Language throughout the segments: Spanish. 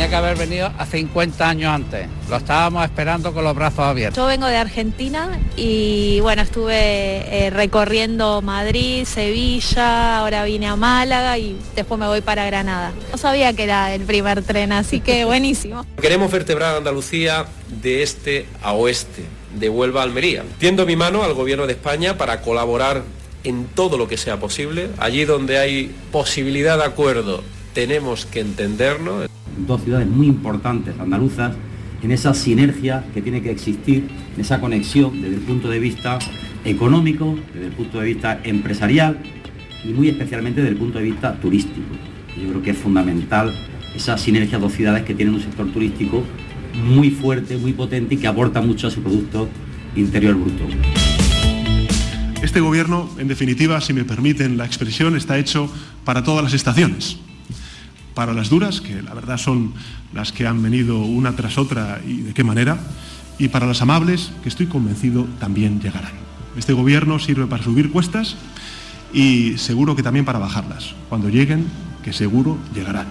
Tenía que haber venido a 50 años antes. Lo estábamos esperando con los brazos abiertos. Yo vengo de Argentina y bueno, estuve eh, recorriendo Madrid, Sevilla, ahora vine a Málaga y después me voy para Granada. No sabía que era el primer tren, así que buenísimo. Queremos vertebrar Andalucía de este a oeste, de Huelva a Almería. Tiendo mi mano al Gobierno de España para colaborar en todo lo que sea posible. Allí donde hay posibilidad de acuerdo, tenemos que entendernos dos ciudades muy importantes andaluzas, en esa sinergia que tiene que existir, en esa conexión desde el punto de vista económico, desde el punto de vista empresarial y muy especialmente desde el punto de vista turístico. Yo creo que es fundamental esa sinergia de dos ciudades que tienen un sector turístico muy fuerte, muy potente y que aporta mucho a su Producto Interior Bruto. Este gobierno, en definitiva, si me permiten la expresión, está hecho para todas las estaciones para las duras, que la verdad son las que han venido una tras otra y de qué manera, y para las amables, que estoy convencido también llegarán. Este gobierno sirve para subir cuestas y seguro que también para bajarlas. Cuando lleguen, que seguro llegarán.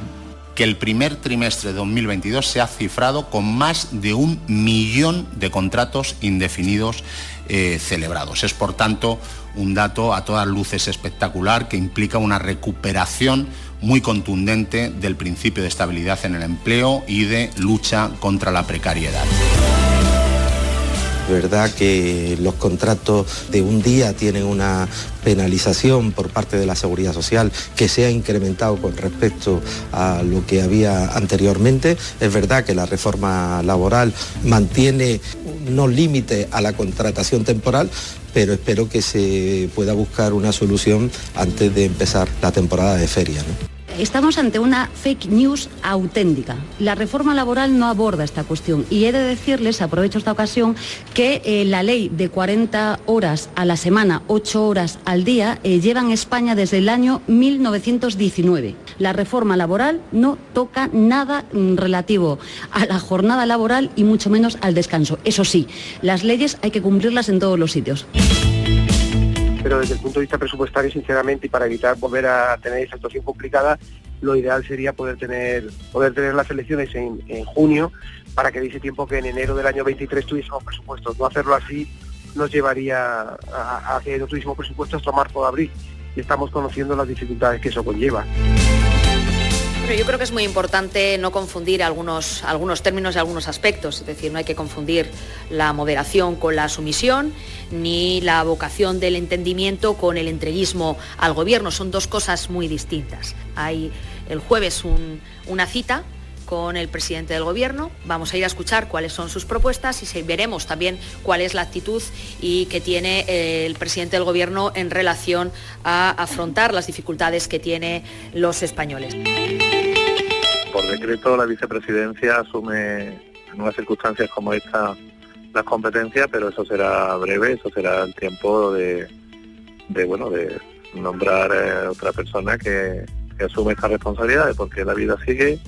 Que el primer trimestre de 2022 se ha cifrado con más de un millón de contratos indefinidos eh, celebrados. Es, por tanto, un dato a todas luces espectacular que implica una recuperación muy contundente del principio de estabilidad en el empleo y de lucha contra la precariedad verdad que los contratos de un día tienen una penalización por parte de la seguridad social que se ha incrementado con respecto a lo que había anteriormente. Es verdad que la reforma laboral mantiene no límite a la contratación temporal, pero espero que se pueda buscar una solución antes de empezar la temporada de feria. Estamos ante una fake news auténtica. La reforma laboral no aborda esta cuestión y he de decirles, aprovecho esta ocasión, que eh, la ley de 40 horas a la semana, 8 horas al día, eh, lleva en España desde el año 1919. La reforma laboral no toca nada mm, relativo a la jornada laboral y mucho menos al descanso. Eso sí, las leyes hay que cumplirlas en todos los sitios pero desde el punto de vista presupuestario, sinceramente, y para evitar volver a tener esa situación complicada, lo ideal sería poder tener, poder tener las elecciones en, junio para que dice tiempo que en enero del año 23 tuviésemos presupuestos. No hacerlo así nos llevaría a, a que no tuviésemos presupuestos hasta marzo o abril y estamos conociendo las dificultades que eso conlleva yo creo que es muy importante no confundir algunos, algunos términos y algunos aspectos, es decir, no hay que confundir la moderación con la sumisión, ni la vocación del entendimiento con el entreguismo al gobierno, son dos cosas muy distintas. Hay el jueves una cita con el presidente del gobierno. Vamos a ir a escuchar cuáles son sus propuestas y veremos también cuál es la actitud y que tiene eh, el presidente del gobierno en relación a afrontar las dificultades que tienen los españoles por decreto la vicepresidencia asume en unas circunstancias como esta las competencias, pero eso será breve, eso será el tiempo de, bueno de nombrar eh, otra persona que, asume esta responsabilidad, porque la vida sigue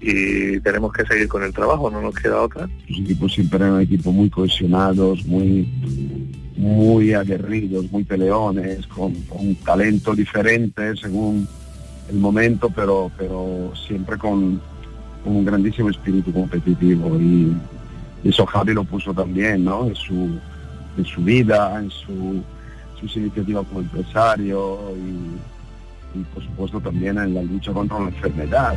y tenemos que seguir con el trabajo, no nos queda otra. Los equipos siempre eran equipos muy cohesionados, muy muy aguerridos, muy peleones, con, con talento diferente según el momento, pero, pero siempre con, un grandísimo espíritu competitivo y, eso Javi lo puso también, ¿no? En su, en su vida, en su, sus iniciativas como empresario y, por supuesto también en la lucha contra la enfermedad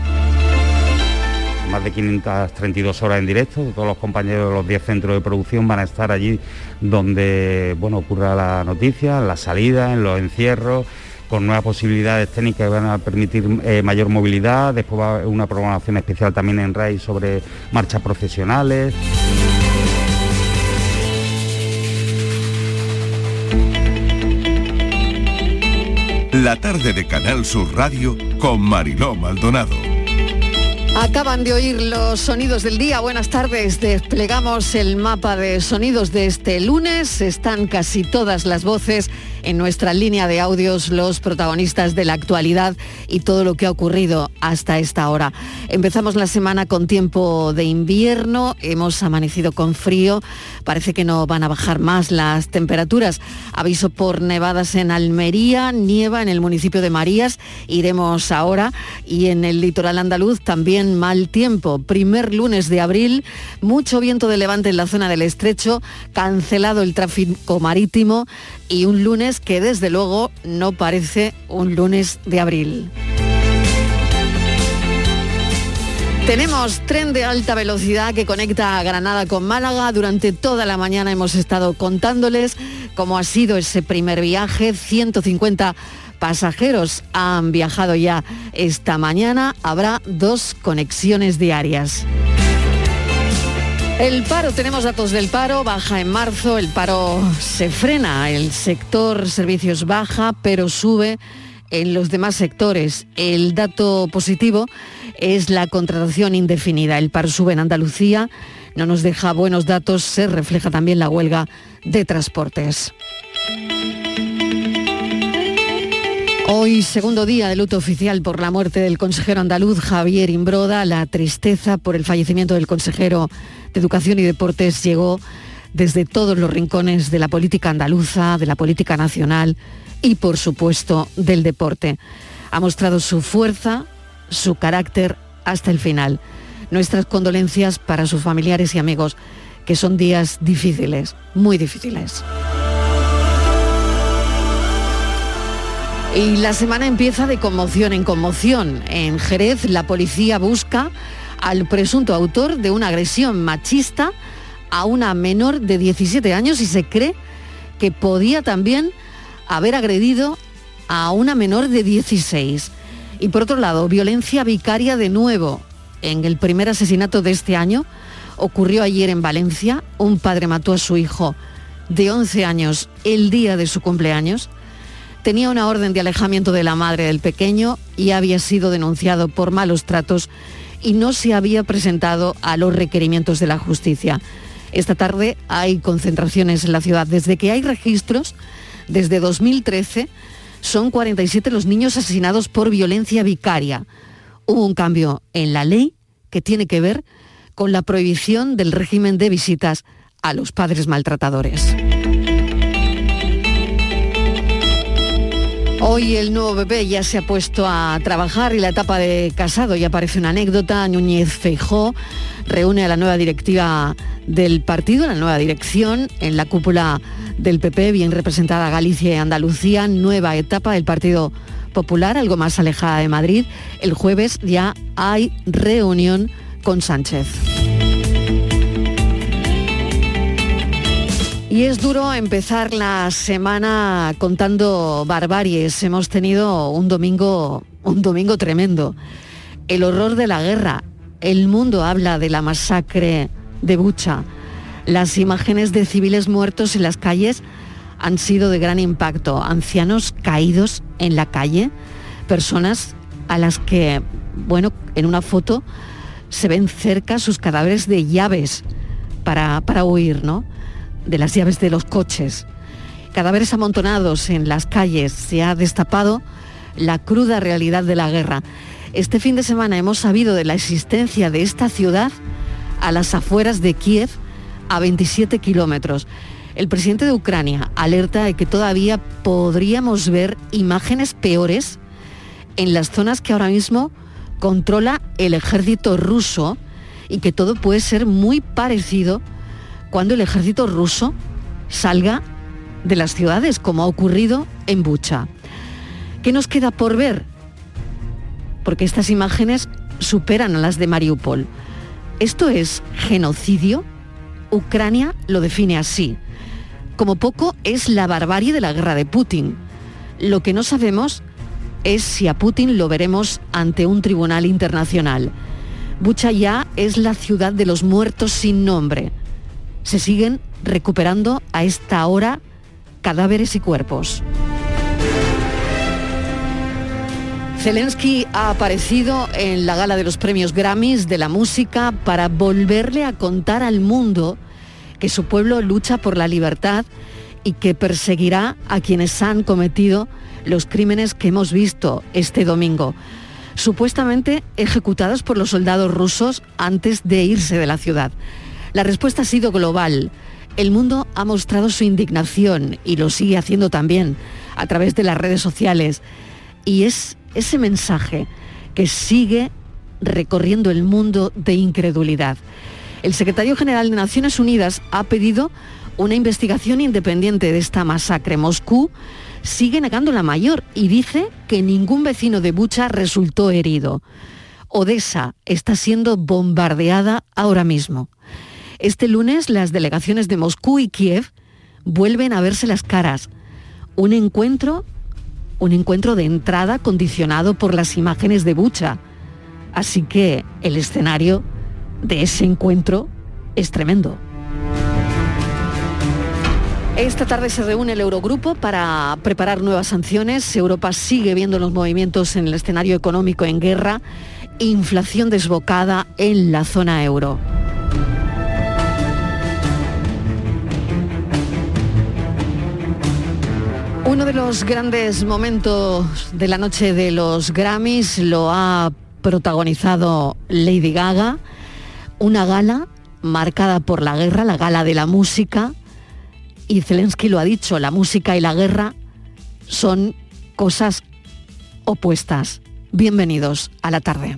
más de 532 horas en directo, todos los compañeros de los 10 centros de producción van a estar allí donde bueno, ocurra la noticia, la salida, en los encierros, con nuevas posibilidades técnicas que van a permitir eh, mayor movilidad, después va a haber una programación especial también en RAI sobre marchas profesionales. La tarde de Canal Sur Radio con Mariló Maldonado. Acaban de oír los sonidos del día. Buenas tardes. Desplegamos el mapa de sonidos de este lunes. Están casi todas las voces en nuestra línea de audios, los protagonistas de la actualidad y todo lo que ha ocurrido hasta esta hora. Empezamos la semana con tiempo de invierno. Hemos amanecido con frío. Parece que no van a bajar más las temperaturas. Aviso por nevadas en Almería, nieva en el municipio de Marías. Iremos ahora. Y en el litoral andaluz también mal tiempo. Primer lunes de abril, mucho viento de levante en la zona del estrecho, cancelado el tráfico marítimo y un lunes que desde luego no parece un lunes de abril. Tenemos tren de alta velocidad que conecta a Granada con Málaga. Durante toda la mañana hemos estado contándoles cómo ha sido ese primer viaje, 150 pasajeros han viajado ya esta mañana. Habrá dos conexiones diarias. El paro, tenemos datos del paro, baja en marzo, el paro se frena, el sector servicios baja, pero sube en los demás sectores. El dato positivo es la contratación indefinida. El paro sube en Andalucía, no nos deja buenos datos, se refleja también la huelga de transportes. Hoy, segundo día de luto oficial por la muerte del consejero andaluz Javier Imbroda, la tristeza por el fallecimiento del consejero de Educación y Deportes llegó desde todos los rincones de la política andaluza, de la política nacional y, por supuesto, del deporte. Ha mostrado su fuerza, su carácter hasta el final. Nuestras condolencias para sus familiares y amigos, que son días difíciles, muy difíciles. Y la semana empieza de conmoción en conmoción. En Jerez la policía busca al presunto autor de una agresión machista a una menor de 17 años y se cree que podía también haber agredido a una menor de 16. Y por otro lado, violencia vicaria de nuevo. En el primer asesinato de este año ocurrió ayer en Valencia. Un padre mató a su hijo de 11 años el día de su cumpleaños tenía una orden de alejamiento de la madre del pequeño y había sido denunciado por malos tratos y no se había presentado a los requerimientos de la justicia. Esta tarde hay concentraciones en la ciudad. Desde que hay registros, desde 2013, son 47 los niños asesinados por violencia vicaria. Hubo un cambio en la ley que tiene que ver con la prohibición del régimen de visitas a los padres maltratadores. Hoy el nuevo bebé ya se ha puesto a trabajar y la etapa de casado ya parece una anécdota. Núñez Feijó reúne a la nueva directiva del partido, la nueva dirección, en la cúpula del PP, bien representada Galicia y Andalucía, nueva etapa del Partido Popular, algo más alejada de Madrid. El jueves ya hay reunión con Sánchez. Y es duro empezar la semana contando barbaries. Hemos tenido un domingo, un domingo tremendo. El horror de la guerra. El mundo habla de la masacre de Bucha. Las imágenes de civiles muertos en las calles han sido de gran impacto. Ancianos caídos en la calle, personas a las que, bueno, en una foto se ven cerca sus cadáveres de llaves para, para huir, ¿no? De las llaves de los coches. Cadáveres amontonados en las calles. Se ha destapado la cruda realidad de la guerra. Este fin de semana hemos sabido de la existencia de esta ciudad a las afueras de Kiev, a 27 kilómetros. El presidente de Ucrania alerta de que todavía podríamos ver imágenes peores en las zonas que ahora mismo controla el ejército ruso y que todo puede ser muy parecido cuando el ejército ruso salga de las ciudades, como ha ocurrido en Bucha. ¿Qué nos queda por ver? Porque estas imágenes superan a las de Mariupol. ¿Esto es genocidio? Ucrania lo define así. Como poco es la barbarie de la guerra de Putin. Lo que no sabemos es si a Putin lo veremos ante un tribunal internacional. Bucha ya es la ciudad de los muertos sin nombre se siguen recuperando a esta hora cadáveres y cuerpos. Zelensky ha aparecido en la gala de los premios Grammys de la música para volverle a contar al mundo que su pueblo lucha por la libertad y que perseguirá a quienes han cometido los crímenes que hemos visto este domingo, supuestamente ejecutados por los soldados rusos antes de irse de la ciudad. La respuesta ha sido global. El mundo ha mostrado su indignación y lo sigue haciendo también a través de las redes sociales. Y es ese mensaje que sigue recorriendo el mundo de incredulidad. El secretario general de Naciones Unidas ha pedido una investigación independiente de esta masacre. Moscú sigue negando la mayor y dice que ningún vecino de Bucha resultó herido. Odessa está siendo bombardeada ahora mismo. Este lunes las delegaciones de Moscú y Kiev vuelven a verse las caras. Un encuentro un encuentro de entrada condicionado por las imágenes de Bucha. Así que el escenario de ese encuentro es tremendo. Esta tarde se reúne el Eurogrupo para preparar nuevas sanciones. Europa sigue viendo los movimientos en el escenario económico en guerra, inflación desbocada en la zona euro. Uno de los grandes momentos de la noche de los Grammys lo ha protagonizado Lady Gaga, una gala marcada por la guerra, la gala de la música, y Zelensky lo ha dicho, la música y la guerra son cosas opuestas. Bienvenidos a la tarde.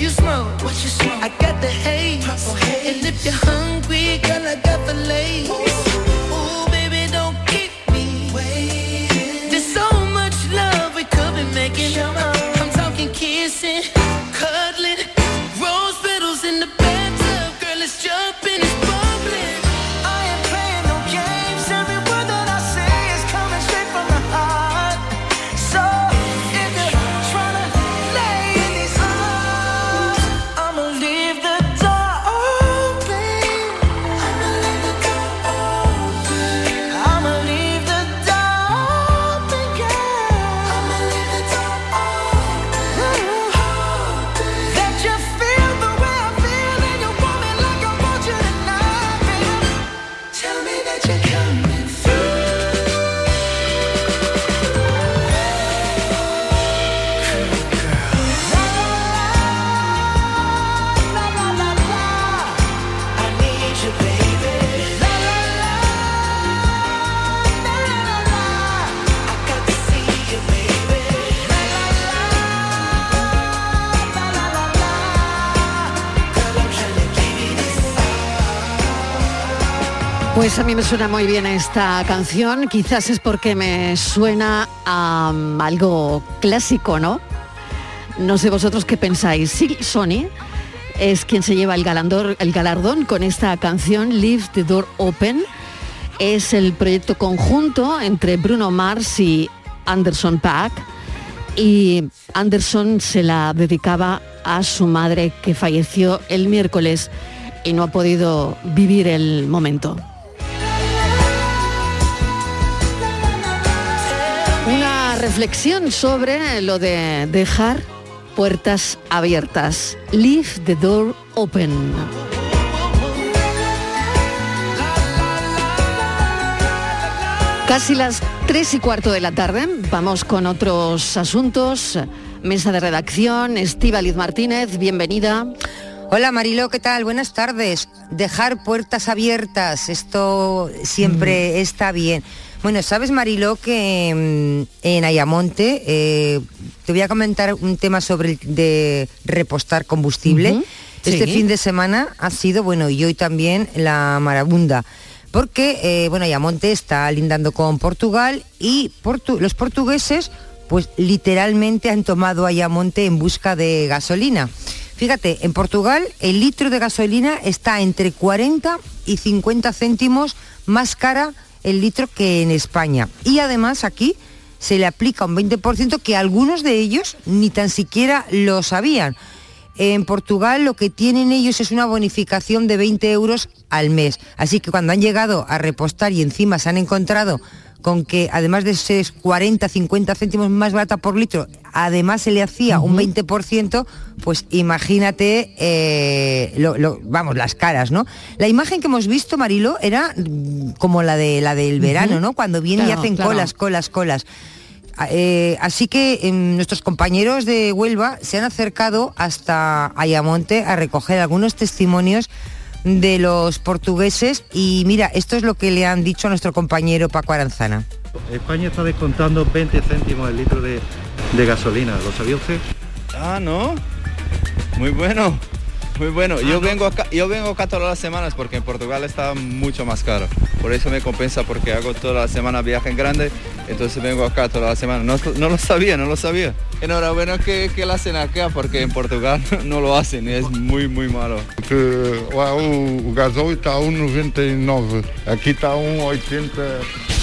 you smoke, what you smoke? I got the haze, a mí me suena muy bien esta canción, quizás es porque me suena a um, algo clásico, ¿no? No sé vosotros qué pensáis. Sí, Sony es quien se lleva el, el galardón con esta canción, Leave the Door Open. Es el proyecto conjunto entre Bruno Mars y Anderson Paak. Y Anderson se la dedicaba a su madre que falleció el miércoles y no ha podido vivir el momento. Reflexión sobre lo de dejar puertas abiertas. Leave the door open. Casi las tres y cuarto de la tarde. Vamos con otros asuntos. Mesa de redacción, Estíbaliz Martínez, bienvenida. Hola Marilo, ¿qué tal? Buenas tardes. Dejar puertas abiertas, esto siempre Mm. está bien. Bueno, sabes Marilo que mm, en Ayamonte eh, te voy a comentar un tema sobre el de repostar combustible. Este sí. fin de semana ha sido, bueno, y hoy también la marabunda. Porque, eh, bueno, Ayamonte está lindando con Portugal y portu- los portugueses, pues literalmente han tomado Ayamonte en busca de gasolina. Fíjate, en Portugal el litro de gasolina está entre 40 y 50 céntimos más cara el litro que en España. Y además aquí se le aplica un 20% que algunos de ellos ni tan siquiera lo sabían. En Portugal lo que tienen ellos es una bonificación de 20 euros al mes. Así que cuando han llegado a repostar y encima se han encontrado con que además de ser 40, 50 céntimos más barata por litro, además se le hacía un 20%, pues imagínate, eh, lo- lo- vamos, las caras, ¿no? La imagen que hemos visto, Marilo, era mm, como la, de, la del verano. ¿no? Cuando vienen y hacen claro. colas, colas, colas. Ah, eh, así que em, nuestros compañeros de Huelva se han acercado hasta Ayamonte a recoger algunos testimonios de los portugueses y mira, esto es lo que le han dicho a nuestro compañero Paco Aranzana. España está descontando 20 céntimos el litro de, de gasolina, ¿lo sabía usted? Ah, no. Muy bueno. Muy bueno. yo vengo acá, yo vengo acá todas las semanas porque en Portugal está mucho más caro. Por eso me compensa porque hago toda la semana viaje en grande, entonces vengo acá toda la semana. No, no lo sabía, no lo sabía. Enhorabuena que, que lo hacen acá porque en Portugal no lo hacen y es muy muy malo. que o, o gasóleo está a 1,99, aqui está a 1,85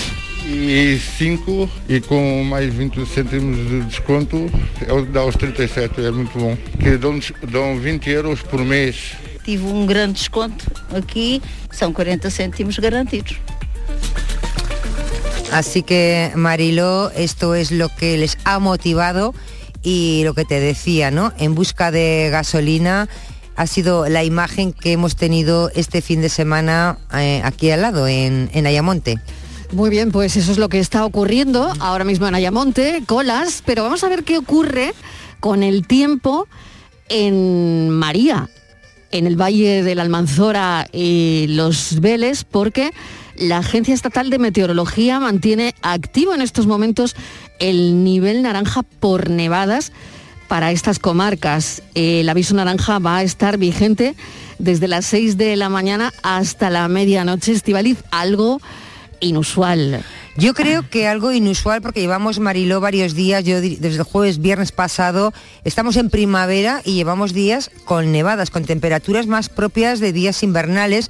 e com mais 20 cêntimos de desconto é- dá aos 37, é muito bom. Que dão, dão 20 euros por mês. Tive um grande desconto aqui, são 40 cêntimos garantidos. Así que Mariló, esto es lo que les ha motivado y lo que te decía, ¿no? En busca de gasolina ha sido la imagen que hemos tenido este fin de semana eh, aquí al lado, en, en Ayamonte. Muy bien, pues eso es lo que está ocurriendo ahora mismo en Ayamonte, colas, pero vamos a ver qué ocurre con el tiempo en María, en el Valle de la Almanzora y los Vélez, porque la Agencia Estatal de Meteorología mantiene activo en estos momentos el nivel naranja por nevadas para estas comarcas. El aviso naranja va a estar vigente desde las 6 de la mañana hasta la medianoche. Estivaliz, algo inusual. Yo creo que algo inusual porque llevamos Mariló varios días, yo desde el jueves, viernes pasado, estamos en primavera y llevamos días con nevadas, con temperaturas más propias de días invernales,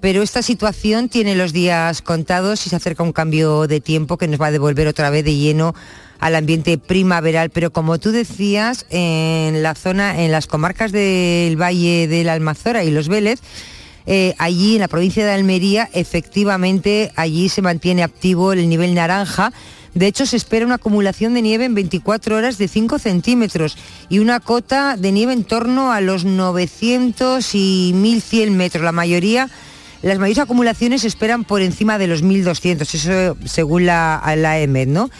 pero esta situación tiene los días contados y se acerca un cambio de tiempo que nos va a devolver otra vez de lleno al ambiente primaveral, pero como tú decías, en la zona, en las comarcas del Valle de la Almazora y los Vélez, eh, allí en la provincia de Almería, efectivamente, allí se mantiene activo el nivel naranja. De hecho, se espera una acumulación de nieve en 24 horas de 5 centímetros y una cota de nieve en torno a los 900 y 1100 metros. La mayoría, las mayores acumulaciones se esperan por encima de los 1200, eso según la, la EMED, ¿no?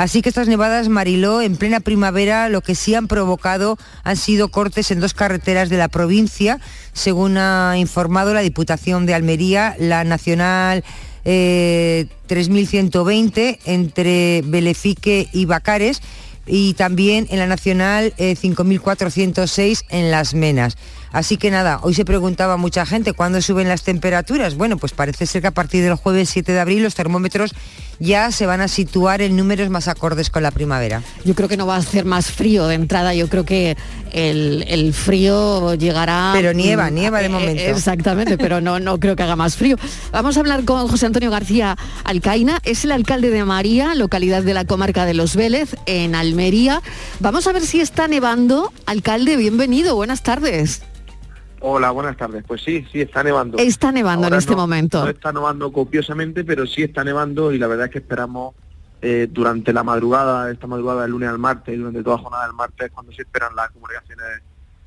Así que estas nevadas Mariló en plena primavera lo que sí han provocado han sido cortes en dos carreteras de la provincia, según ha informado la Diputación de Almería, la Nacional eh, 3120 entre Belefique y Bacares y también en la Nacional eh, 5406 en Las Menas. Así que nada, hoy se preguntaba mucha gente cuándo suben las temperaturas. Bueno, pues parece ser que a partir del jueves 7 de abril los termómetros ya se van a situar en números más acordes con la primavera. Yo creo que no va a hacer más frío de entrada, yo creo que el, el frío llegará... Pero nieva, mm, nieva de eh, momento. Exactamente, pero no, no creo que haga más frío. Vamos a hablar con José Antonio García Alcaina, es el alcalde de María, localidad de la comarca de Los Vélez, en Almería. Vamos a ver si está nevando. Alcalde, bienvenido, buenas tardes. Hola, buenas tardes. Pues sí, sí, está nevando. Está nevando Ahora en este no- momento. No está nevando copiosamente, pero sí está nevando y la verdad es que esperamos eh, durante la madrugada, esta madrugada del lunes al martes y durante toda la jornada del martes, cuando se esperan las comunicaciones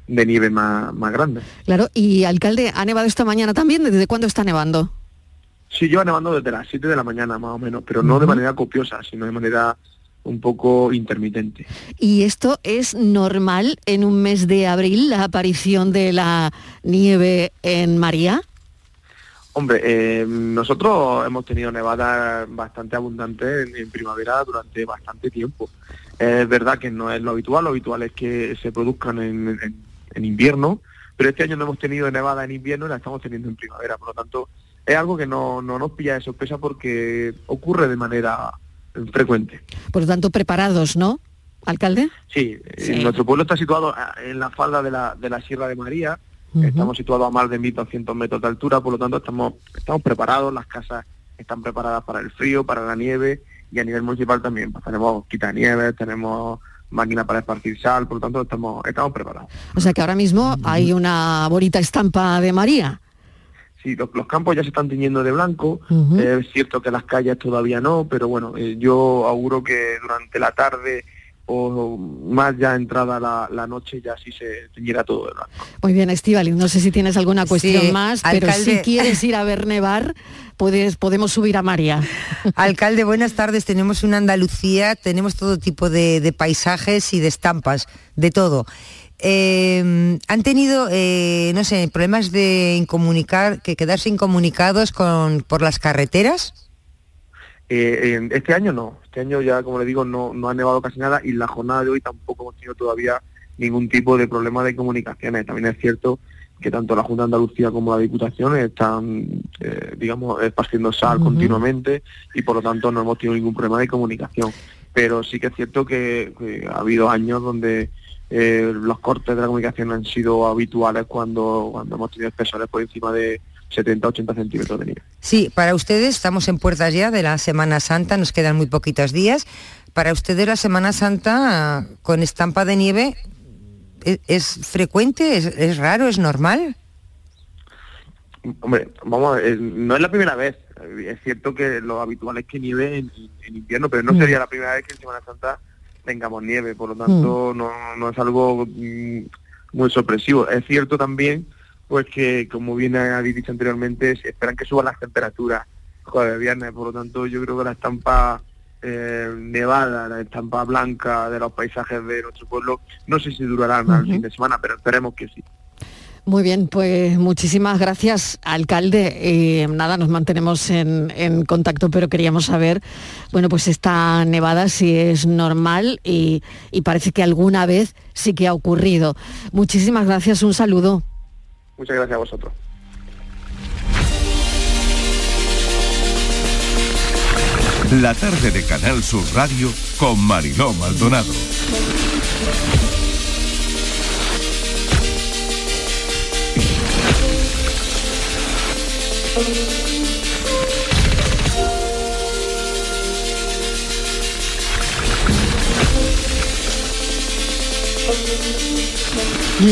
de nieve más, más grandes. Claro, y alcalde, ¿ha nevado esta mañana también? ¿Desde cuándo está nevando? Sí, lleva nevando desde las 7 de la mañana más o menos, pero no de manera copiosa, sino de manera un poco intermitente. ¿Y esto es normal en un mes de abril, la aparición de la nieve en María? Hombre, eh, nosotros hemos tenido nevadas bastante abundantes en, en primavera durante bastante tiempo. Es verdad que no es lo habitual, lo habitual es que se produzcan en, en- en invierno, pero este año no hemos tenido nevada en invierno y la estamos teniendo en primavera. Por lo tanto, es algo que no, no nos pilla de sorpresa porque ocurre de manera frecuente. Por lo tanto, preparados, ¿no, alcalde? Sí, eh, Sí. nuestro pueblo está situado ah, en la falda de la, de la Sierra de María, estamos situados a más de 1.200 metros de altura, por lo tanto estamos, estamos preparados, las casas están preparadas para el frío, para la nieve y a nivel municipal también, pues tenemos quitanieves, tenemos máquinas para esparcir sal, por lo tanto estamos, estamos preparados. O sea que ahora mismo hay una bonita estampa de María. Sí, los, los campos ya se están tiñendo de blanco, eh, es cierto que las calles todavía no, pero bueno, eh, yo auguro que durante la tarde o más ya entrada la, la noche ya sí se teñirá todo de blanco. Muy bien, Estivali, no sé si tienes alguna cuestión Sí, más, pero alcalde. si quieres ir a ver nevar, puedes, podemos subir a María. Alcalde, buenas tardes. Tenemos una Andalucía, tenemos todo tipo de, de paisajes y de estampas, de todo. Eh, ¿Han tenido, eh, no sé, problemas de incomunicar, que quedarse incomunicados con, por las carreteras? Eh, en- este año no, este año ya como le digo no, no ha nevado casi nada y la jornada de hoy tampoco hemos tenido todavía ningún tipo de problema de comunicaciones. También es cierto que tanto la Junta de Andalucía como la Diputación están, eh, digamos, esparciendo sal continuamente y por lo tanto no hemos tenido ningún problema de comunicación. Pero sí que es cierto que, que ha habido años donde eh, los cortes de la comunicación han sido habituales cuando, cuando hemos tenido espesores por encima de 70-80 centímetros de nieve. Sí, para ustedes estamos en puertas ya de la Semana Santa, nos quedan muy poquitos días. Para ustedes la Semana Santa con estampa de nieve, ¿e- ¿es, frecuente? ¿Es, es raro? ¿Es normal? Hombre, vamos a ver, eh, no es la primera vez. Es cierto que lo habitual es que nieve en, en invierno, pero no Mm. sería la primera vez que en Semana Santa tengamos nieve, por lo tanto no, no es algo mm, muy sorpresivo. Es cierto también, pues que como bien habéis dicho anteriormente, se esperan que suban las temperaturas jueves, viernes, por lo tanto yo creo que la estampa eh, nevada, la estampa blanca de los paisajes de nuestro pueblo, no sé si durarán al Ujú. fin de semana, pero esperemos que sí. Muy bien, pues muchísimas gracias, alcalde. Eh, nada, nos mantenemos en, en contacto, pero queríamos saber, bueno, pues esta nevada si es normal y, y parece que alguna vez sí que ha ocurrido. Muchísimas gracias, un saludo. Muchas gracias a vosotros. La tarde de Canal Sur Radio con Mariló Maldonado.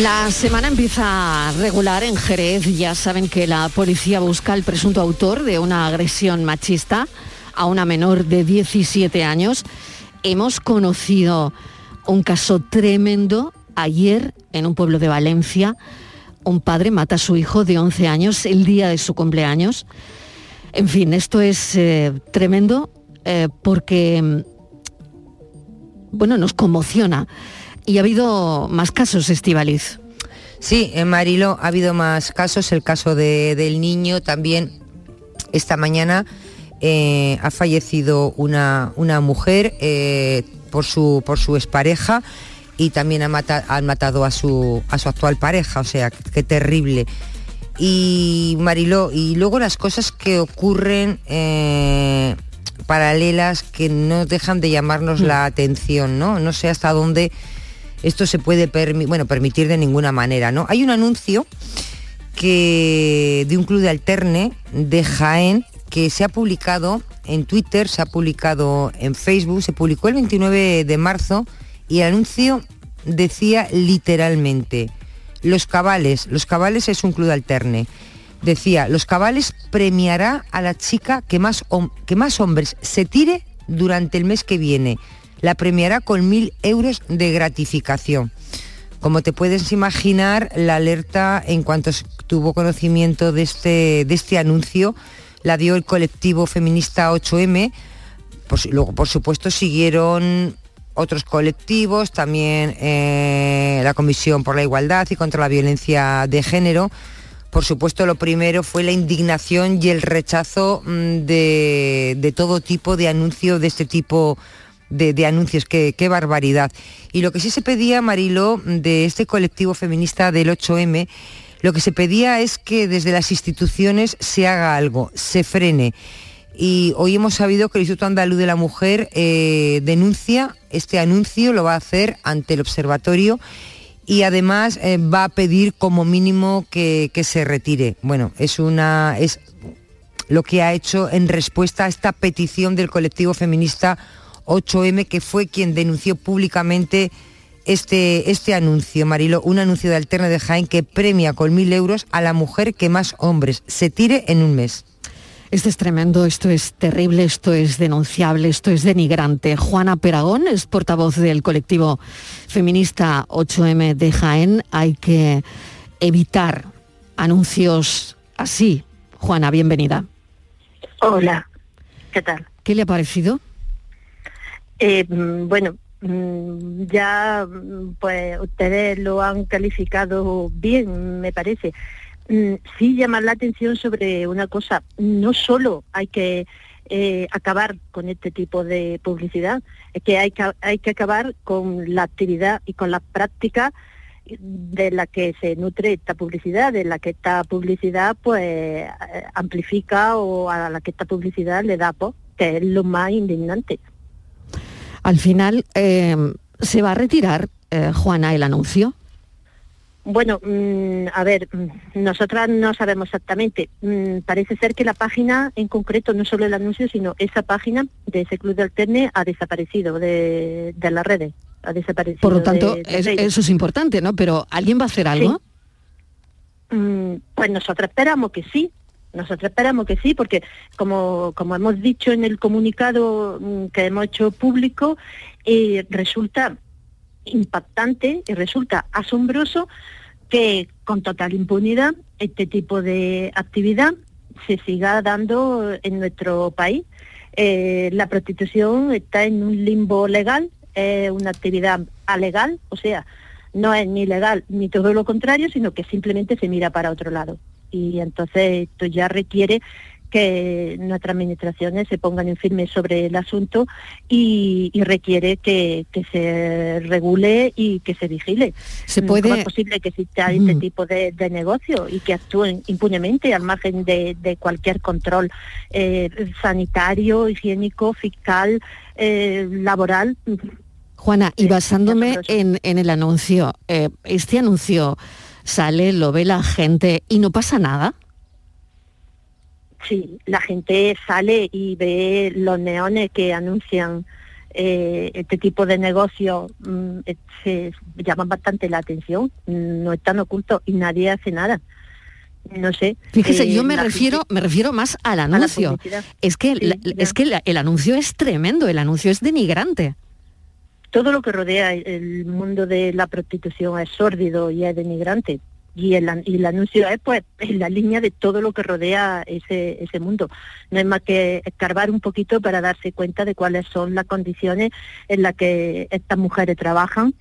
La semana empieza regular en Jerez. Ya saben que la policía busca al presunto autor de una agresión machista a una menor de 17 años. Hemos conocido un caso tremendo ayer en un pueblo de Valencia. Un padre mata a su hijo de 11 años el día de su cumpleaños. En fin, esto es eh, tremendo eh, porque, mm, bueno, nos conmociona. Y ha habido más casos, Estivaliz. Sí, en Marilo ha habido más casos, el caso de- del niño también esta mañana eh, ha fallecido una, una mujer eh, por, su, por su expareja y también ha mata- han matado a su, a su actual pareja, o sea, qué terrible. Y Mariló, y luego las cosas que ocurren eh, paralelas que no dejan de llamarnos la atención, ¿no? No sé hasta dónde esto se puede permi- bueno, permitir de ninguna manera, ¿no? Hay un anuncio que de un club de alterne de Jaén que se ha publicado en Twitter, se ha publicado en Facebook, se publicó el 29 de marzo y el anuncio decía literalmente, Los Cabales, Los Cabales es un club alterne. Decía, Los Cabales premiará a la chica que más, que más hombres se tire durante el mes que viene. La premiará con mil euros de gratificación. Como te puedes imaginar, la alerta en cuanto tuvo conocimiento de este, de este anuncio la dio el colectivo feminista 8M. luego, por supuesto, siguieron otros colectivos, también eh, la Comisión por la Igualdad y contra la Violencia de Género. Por supuesto, lo primero fue la indignación y el rechazo mm, de, todo tipo de anuncios de este tipo de, anuncios. Qué, qué, barbaridad. Y lo que sí se pedía, Marilo, de este colectivo feminista del 8M, lo que se pedía es que desde las instituciones se haga algo, se frene y hoy hemos sabido que el Instituto Andaluz de la Mujer eh, denuncia este anuncio, lo va a hacer ante el observatorio y además eh, va a pedir como mínimo que, se retire. Bueno, es una es lo que ha hecho en respuesta a esta petición del colectivo feminista 8M, que fue quien denunció públicamente este, este anuncio, Marilo, un anuncio de Alterna de Jaén que premia con mil euros a la mujer que más hombres se tire en un mes. Esto es tremendo, esto es terrible, esto es denunciable, esto es denigrante. Juana Peragón es portavoz del colectivo feminista 8M de Jaén. Hay que evitar anuncios así. Juana, bienvenida. Hola, ¿qué tal? ¿Qué le ha parecido? Eh, bueno, mm, ya mm, pues ustedes lo han calificado bien, me parece. Mm, sí llamar la atención sobre una cosa, no solo hay que eh, acabar con este tipo de publicidad, es que hay, que hay que acabar con la actividad y con la práctica de la que se nutre esta publicidad, de la que esta publicidad pues eh, amplifica o a la que esta publicidad le da voz, que es lo más indignante. Al final, eh, ¿se va a retirar, Juana, el anuncio? Bueno, mm, a ver, mm, nosotras no sabemos exactamente. Mm, parece ser que la página en concreto, no solo el anuncio, sino esa página de ese club de alterne ha desaparecido de, las redes. Ha desaparecido. Por lo tanto, eso es importante, ¿no? Pero ¿alguien va a hacer algo? pues nosotros esperamos que sí. Nosotros esperamos que sí, porque como, como hemos dicho en el comunicado que hemos hecho público, eh, resulta impactante y resulta asombroso que con total impunidad este tipo de actividad se siga dando en nuestro país. Eh, la prostitución está en un limbo legal, es una actividad alegal, o sea, no es ni legal ni todo lo contrario, sino que simplemente se mira para otro lado. Y entonces esto ya requiere que nuestras administraciones se pongan en firme sobre el asunto y, requiere que, se regule y que se vigile. ¿Se puede... ¿Cómo es posible que exista este tipo de, negocio y que actúen impunemente al margen de, cualquier control eh, sanitario, higiénico, fiscal, eh, laboral? Juana, y basándome en, el anuncio, eh, este anuncio sale, lo ve la gente y no pasa nada. Sí, la gente sale y ve los neones que anuncian eh, este tipo de negocio mm, eh, se llaman bastante la atención, no están ocultos y nadie hace nada. No sé. Fíjese, yo eh, me refiero, me refiero más al anuncio. es que, es que el anuncio es tremendo, el anuncio es denigrante. Todo lo que rodea el mundo de la prostitución es sórdido y es denigrante y el, el anuncio es pues en la línea de todo lo que rodea ese, ese mundo. No es más que escarbar un poquito para darse cuenta de cuáles son las condiciones en las que estas mujeres trabajan,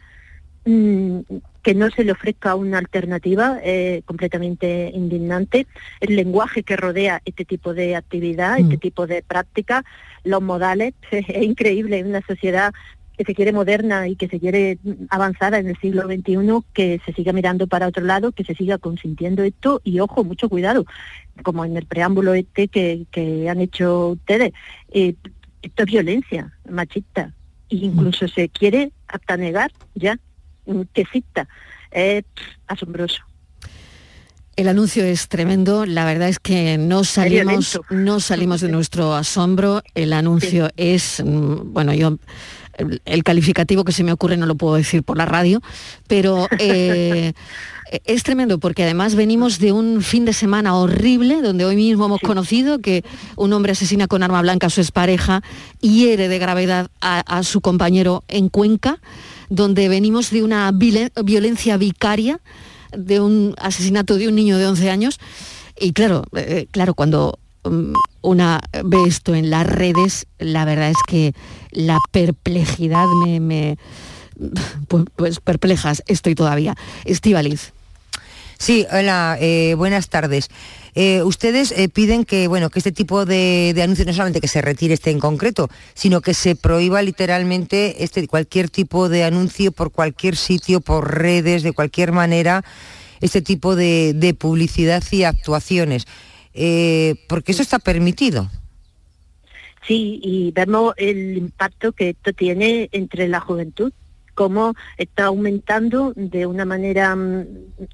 mm, que no se le ofrezca una alternativa eh, completamente indignante, el lenguaje que rodea este tipo de actividad, este mm. tipo de práctica, los modales, es increíble en una sociedad que se quiere moderna y que se quiere avanzada en el siglo XXI, que se siga mirando para otro lado, que se siga consintiendo esto y ojo, mucho cuidado, como en el preámbulo este que, han hecho ustedes. Eh, esto es violencia machista e incluso se quiere hasta negar ya que exista. Es asombroso. El anuncio es tremendo, la verdad es que no salimos, no salimos de nuestro asombro. El anuncio es, mm, bueno, yo el, el calificativo que se me ocurre no lo puedo decir por la radio, pero eh, es tremendo porque además venimos de un fin de semana horrible donde hoy mismo hemos conocido que un hombre asesina con arma blanca a su expareja y hiere de gravedad a, a su compañero en Cuenca, donde venimos de una violencia vicaria, de un asesinato de un niño de 11 años. Y claro, eh, claro, cuando mm, una ve esto en las redes, la verdad es que la perplejidad me... me- pues, pues perplejas estoy todavía. Estivaliz. Sí, hola, eh, buenas tardes. Eh, ustedes eh, piden que, bueno, que este tipo de, de anuncios no solamente que se retire este en concreto, sino que se prohíba literalmente este, cualquier tipo de anuncio por cualquier sitio, por redes, de cualquier manera, este tipo de, de publicidad y actuaciones. Eh, porque eso está permitido. Sí, y vemos el impacto que esto tiene entre la juventud, cómo está aumentando de una manera mm,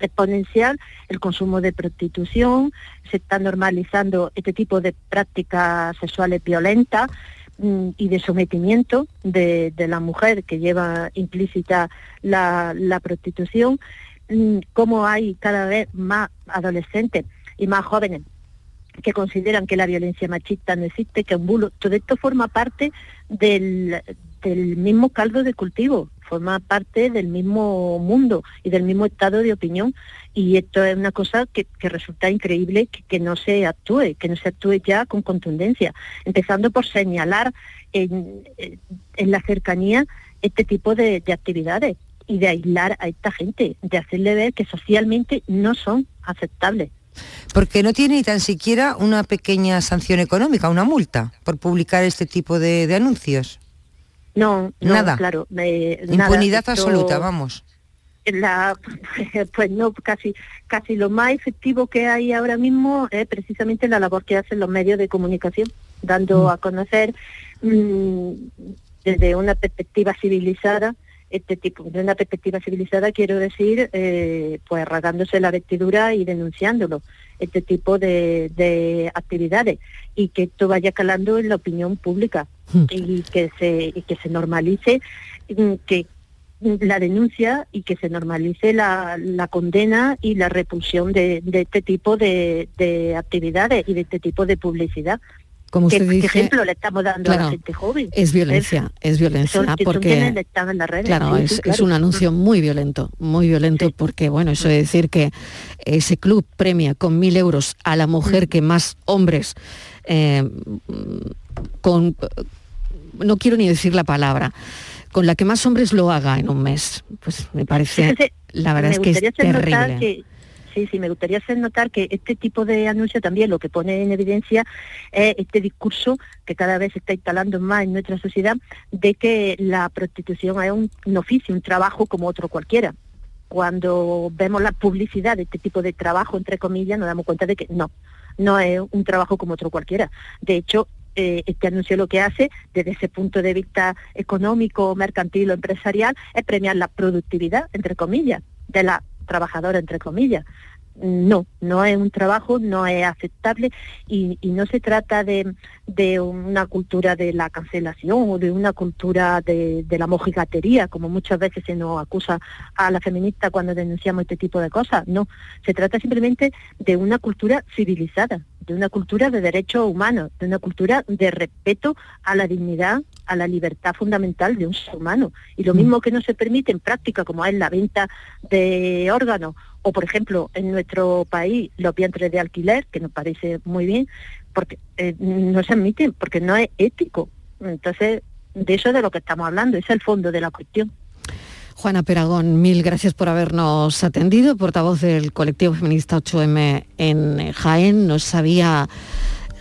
exponencial el consumo de prostitución, se está normalizando este tipo de prácticas sexuales violentas mm, y de sometimiento de, la mujer que lleva implícita la, la prostitución, mm, cómo hay cada vez más adolescentes y más jóvenes que consideran que la violencia machista no existe, que un bulo. Todo esto forma parte del, del mismo caldo de cultivo, forma parte del mismo mundo y del mismo estado de opinión. Y esto es una cosa que, que resulta increíble que, que no se actúe, que no se actúe ya con contundencia, empezando por señalar en, en la cercanía este tipo de, de actividades y de aislar a esta gente, de hacerle ver que socialmente no son aceptables. Porque no tiene ni tan siquiera una pequeña sanción económica, una multa, por publicar este tipo de, de anuncios. No, no, Nada. claro. eh, nada, Impunidad esto- absoluta, vamos. La, pues no, casi, casi lo más efectivo que hay ahora mismo es precisamente la labor que hacen los medios de comunicación, dando a conocer mm, desde una perspectiva civilizada este tipo de una perspectiva civilizada quiero decir eh, pues rasgándose la vestidura y denunciándolo este tipo de, de actividades y que esto vaya calando en la opinión pública y que se y que se normalice mm, que la denuncia y que se normalice la, la condena y la repulsión de, de este tipo de, de actividades y de este tipo de publicidad. Como ¿Qué, usted qué dice, ejemplo le estamos dando a la gente joven? Es violencia, es violencia, Son- que son porque están en las redes. claro, Sí, es, un anuncio muy violento, muy violento, porque bueno, eso de decir que ese club premia con mil euros a la mujer que más hombres eh, con no quiero ni decir la palabra, con la que más hombres lo haga en un mes, pues me parece, la verdad es que es terrible. que- sí, sí, me gustaría hacer notar que este tipo de anuncio también lo que pone en evidencia es este discurso que cada vez se está instalando más en nuestra sociedad de que la prostitución es un, oficio, un trabajo como otro cualquiera. Cuando vemos la publicidad de este tipo de trabajo, entre comillas, nos damos cuenta de que no, no es un trabajo como otro cualquiera. De hecho, eh, este anuncio lo que hace, desde ese punto de vista económico, mercantil o empresarial, es premiar la productividad, entre comillas, de la trabajadora, entre comillas. No, no es un trabajo, no es aceptable y, y no se trata de, de una cultura de la cancelación o de una cultura de, de la mojigatería, como muchas veces se nos acusa a la feminista cuando denunciamos este tipo de cosas. No, se trata simplemente de una cultura civilizada, de una cultura de derechos humanos, de una cultura de respeto a la dignidad, a la libertad fundamental de un ser humano. Y lo mismo que no se permite en práctica, como es la venta de órganos, o por ejemplo en nuestro país los vientres de alquiler, que nos parece muy bien, porque eh, no se admiten, porque no es ético. Entonces, de eso es de lo que estamos hablando, es el fondo de la cuestión. Juana Peragón, mil gracias por habernos atendido, portavoz del colectivo feminista 8M en Jaén. Nos había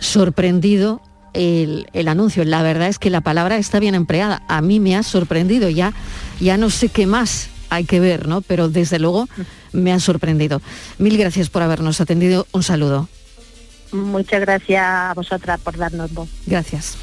sorprendido el, el anuncio. La verdad es que la palabra está bien empleada. A mí me ha sorprendido ya, ya no sé qué más hay que ver, ¿no? Pero desde luego me ha sorprendido. Mil gracias por habernos atendido. Un saludo. Muchas gracias a vosotras por darnos voz. Gracias.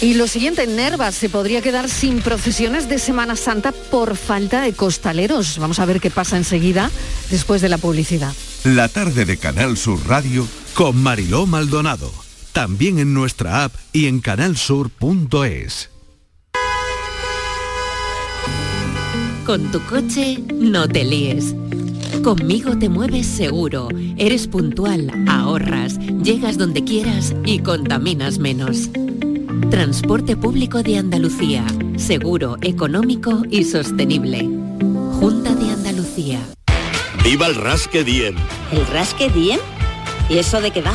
Y lo siguiente, Nerva se podría quedar sin procesiones de Semana Santa por falta de costaleros. Vamos a ver qué pasa enseguida después de la publicidad. La tarde de Canal Sur Radio con Mariló Maldonado. también en nuestra app y en canalsur.es. Con tu coche no te líes. Conmigo te mueves seguro, eres puntual, ahorras, llegas donde quieras y contaminas menos. Transporte público de Andalucía, seguro, económico y sostenible. Junta de Andalucía. ¡Viva el Rasque Diem! ¿El Rasque Diem? ¿Y eso de qué va?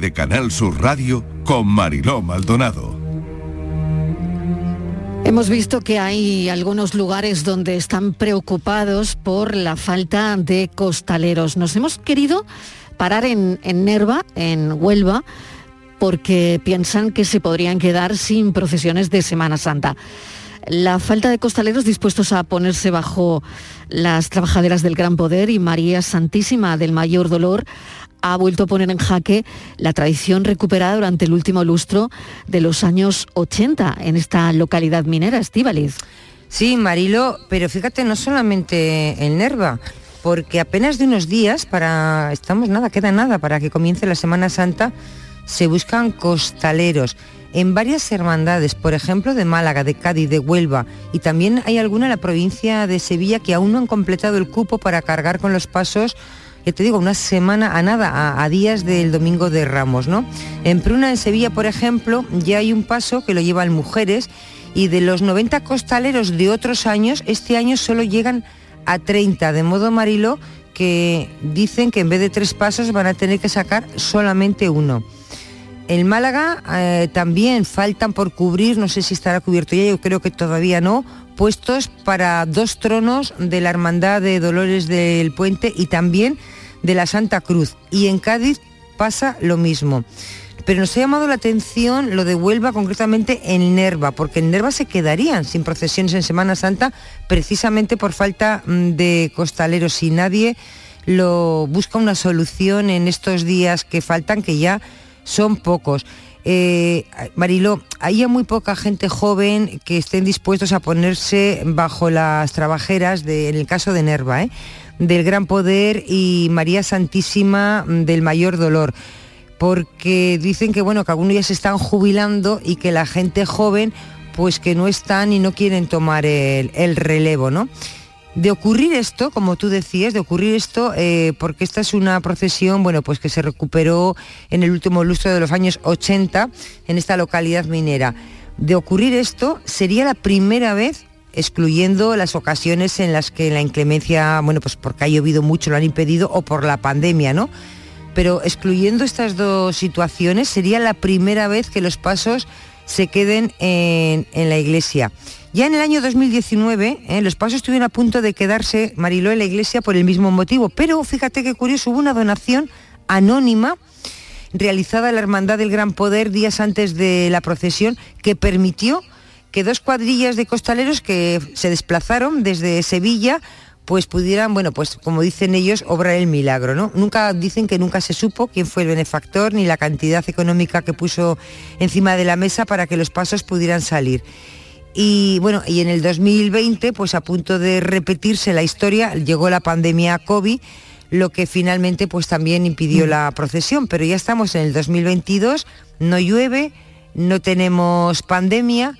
De Canal Sur Radio con Mariló Maldonado. Hemos visto que hay algunos lugares donde están preocupados por la falta de costaleros. Nos hemos querido parar en, en Nerva, en Huelva, porque piensan que se podrían quedar sin procesiones de Semana Santa. La falta de costaleros dispuestos a ponerse bajo las trabajaderas del Gran Poder y María Santísima del Mayor Dolor ha vuelto a poner en jaque la tradición recuperada durante el último lustro de los años 80 en esta localidad minera, Estíbaliz. Sí, Marilo, pero fíjate, no solamente en Nerva, porque apenas de unos días para, estamos nada, queda nada para que comience la Semana Santa, se buscan costaleros en varias hermandades, por ejemplo de Málaga, de Cádiz, de Huelva, y también hay alguna en la provincia de Sevilla que aún no han completado el cupo para cargar con los pasos ya te digo, una semana a nada, a, días del Domingo de Ramos, ¿no? En Pruna, en Sevilla, por ejemplo, ya hay un paso que lo llevan mujeres y de los 90 costaleros de otros años, este año solo llegan a 30, de modo Marilo que dicen que en vez de tres pasos van a tener que sacar solamente uno. En Málaga eh, también faltan por cubrir, no sé si estará cubierto ya, yo creo que todavía no, puestos para dos tronos de la Hermandad de Dolores del Puente y también de la Santa Cruz. Y en Cádiz pasa lo mismo. Pero nos ha llamado la atención lo de Huelva, concretamente en Nerva, porque en Nerva se quedarían sin procesiones en Semana Santa precisamente por falta mm, de costaleros. Si nadie lo busca una solución en estos días que faltan, que ya son pocos. Eh, Mariló, hay muy poca gente joven que estén dispuestos a ponerse bajo las trabajeras, de, en el caso de Nerva, ¿eh? del Gran Poder y María Santísima del Mayor Dolor, porque dicen que bueno, que algunos ya se están jubilando y que la gente joven pues que no están y no quieren tomar el, el relevo, ¿no? De ocurrir esto, como tú decías, de ocurrir esto, eh, porque esta es una procesión, bueno, pues que se recuperó en el último lustro de los años 80 en esta localidad minera. De ocurrir esto, sería la primera vez excluyendo las ocasiones en las que la inclemencia, bueno, pues porque ha llovido mucho lo han impedido o por la pandemia, ¿no? Pero excluyendo estas dos situaciones, sería la primera vez que los pasos se queden en, en la iglesia. Ya en el año 2019 ¿eh? los pasos estuvieron a punto de quedarse Mariló en la iglesia por el mismo motivo, pero fíjate qué curioso, hubo una donación anónima realizada en la Hermandad del Gran Poder días antes de la procesión que permitió que dos cuadrillas de costaleros que se desplazaron desde Sevilla pues pudieran, bueno, pues como dicen ellos, obrar el milagro, ¿no? Nunca dicen que nunca se supo quién fue el benefactor ni la cantidad económica que puso encima de la mesa para que los pasos pudieran salir. Y bueno, y en el 2020, pues a punto de repetirse la historia, llegó la pandemia COVID, lo que finalmente pues también impidió la procesión. Pero ya estamos en el 2022, no llueve, no tenemos pandemia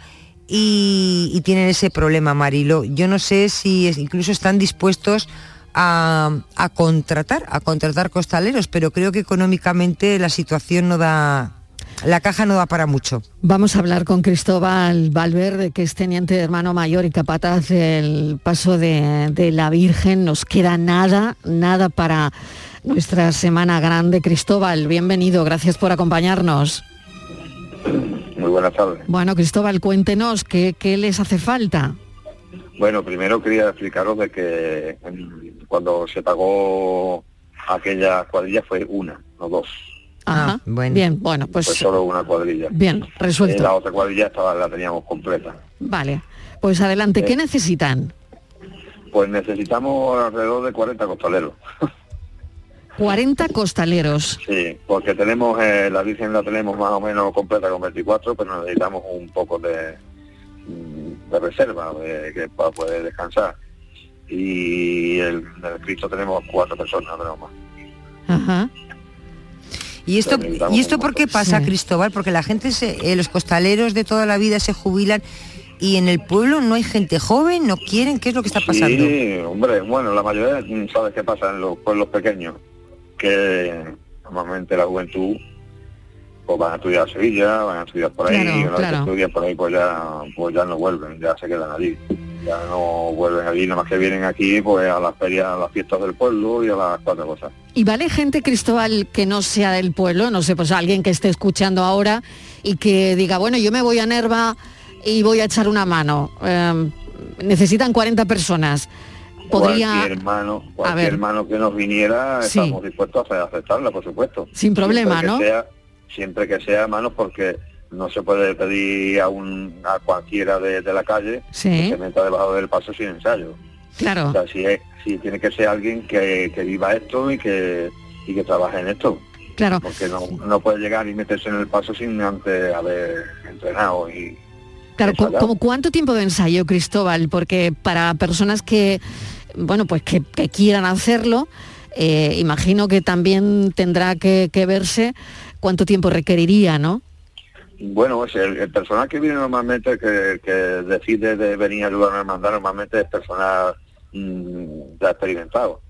y, y tienen ese problema, Marilo. Yo no sé si es- incluso están dispuestos a, a contratar, a contratar costaleros, pero creo que económicamente la situación no da, la caja no da para mucho. Vamos a hablar con Cristóbal Valverde, que es teniente de hermano mayor y capataz del paso de, de la Virgen. Nos queda nada, nada para nuestra Semana Grande. Cristóbal, bienvenido, gracias por acompañarnos. Muy buenas tardes. Bueno, Cristóbal, cuéntenos qué, qué les hace falta. Bueno, primero quería explicaros de que mm, cuando se pagó aquella cuadrilla fue una, no dos. Ajá. Bien, bueno, Fue pues solo una cuadrilla. bien, resuelto. Eh, la otra cuadrilla estaba, la teníamos completa. vale. Pues adelante, ¿qué Eh. necesitan? Pues necesitamos alrededor de 40 costaleros. 40 costaleros. Sí, porque tenemos, eh, la Virgen la tenemos más o menos completa con 24, pero necesitamos un poco de, mm, de reserva de- que para poder descansar. Y el, el Cristo tenemos cuatro personas, más. Ajá. ¿Y esto, ¿y esto por qué pasa, Sí. Cristóbal? Porque la gente, se, eh, los costaleros de toda la vida se jubilan y en el pueblo no hay gente joven, no quieren, ¿qué es lo que está pasando? Sí, hombre, bueno, la mayoría sabes qué pasa en los pueblos pequeños, que normalmente la juventud pues van a estudiar a Sevilla, van a estudiar por ahí, Claro, y una vez claro. que estudian por ahí pues ya, pues ya no vuelven, ya se quedan allí. Ya no vuelven allí, nada más que vienen aquí pues a las ferias, a las fiestas del pueblo y a las cuatro cosas. ¿Y vale gente, Cristóbal, que no sea del pueblo? No sé, pues alguien que esté escuchando ahora y que diga, bueno, yo me voy a Nerva y voy a echar una mano. Eh, necesitan 40 personas. Podría... Cualquier hermano, cualquier hermano que nos viniera, Sí. estamos dispuestos a aceptarla, por supuesto. Sin problema, Siempre ¿no? sea- siempre que sea hermanos, porque no se puede pedir a un a cualquiera de, de la calle Sí. que se meta debajo del paso sin ensayo. Claro. O sea, si, es, si tiene que ser alguien que, que viva esto y que y que trabaje en esto. Claro. Porque no, no puede llegar y meterse en el paso sin antes haber entrenado y Claro. ¿como cuánto tiempo de ensayo, Cristóbal? Porque para personas que, bueno, pues que, que quieran hacerlo, eh, imagino que también tendrá que, que verse cuánto tiempo requeriría, ¿no? Bueno, es el, el personal que viene normalmente, que, que decide de venir a ayudar a la hermandad, normalmente es personal mm, ya experimentado.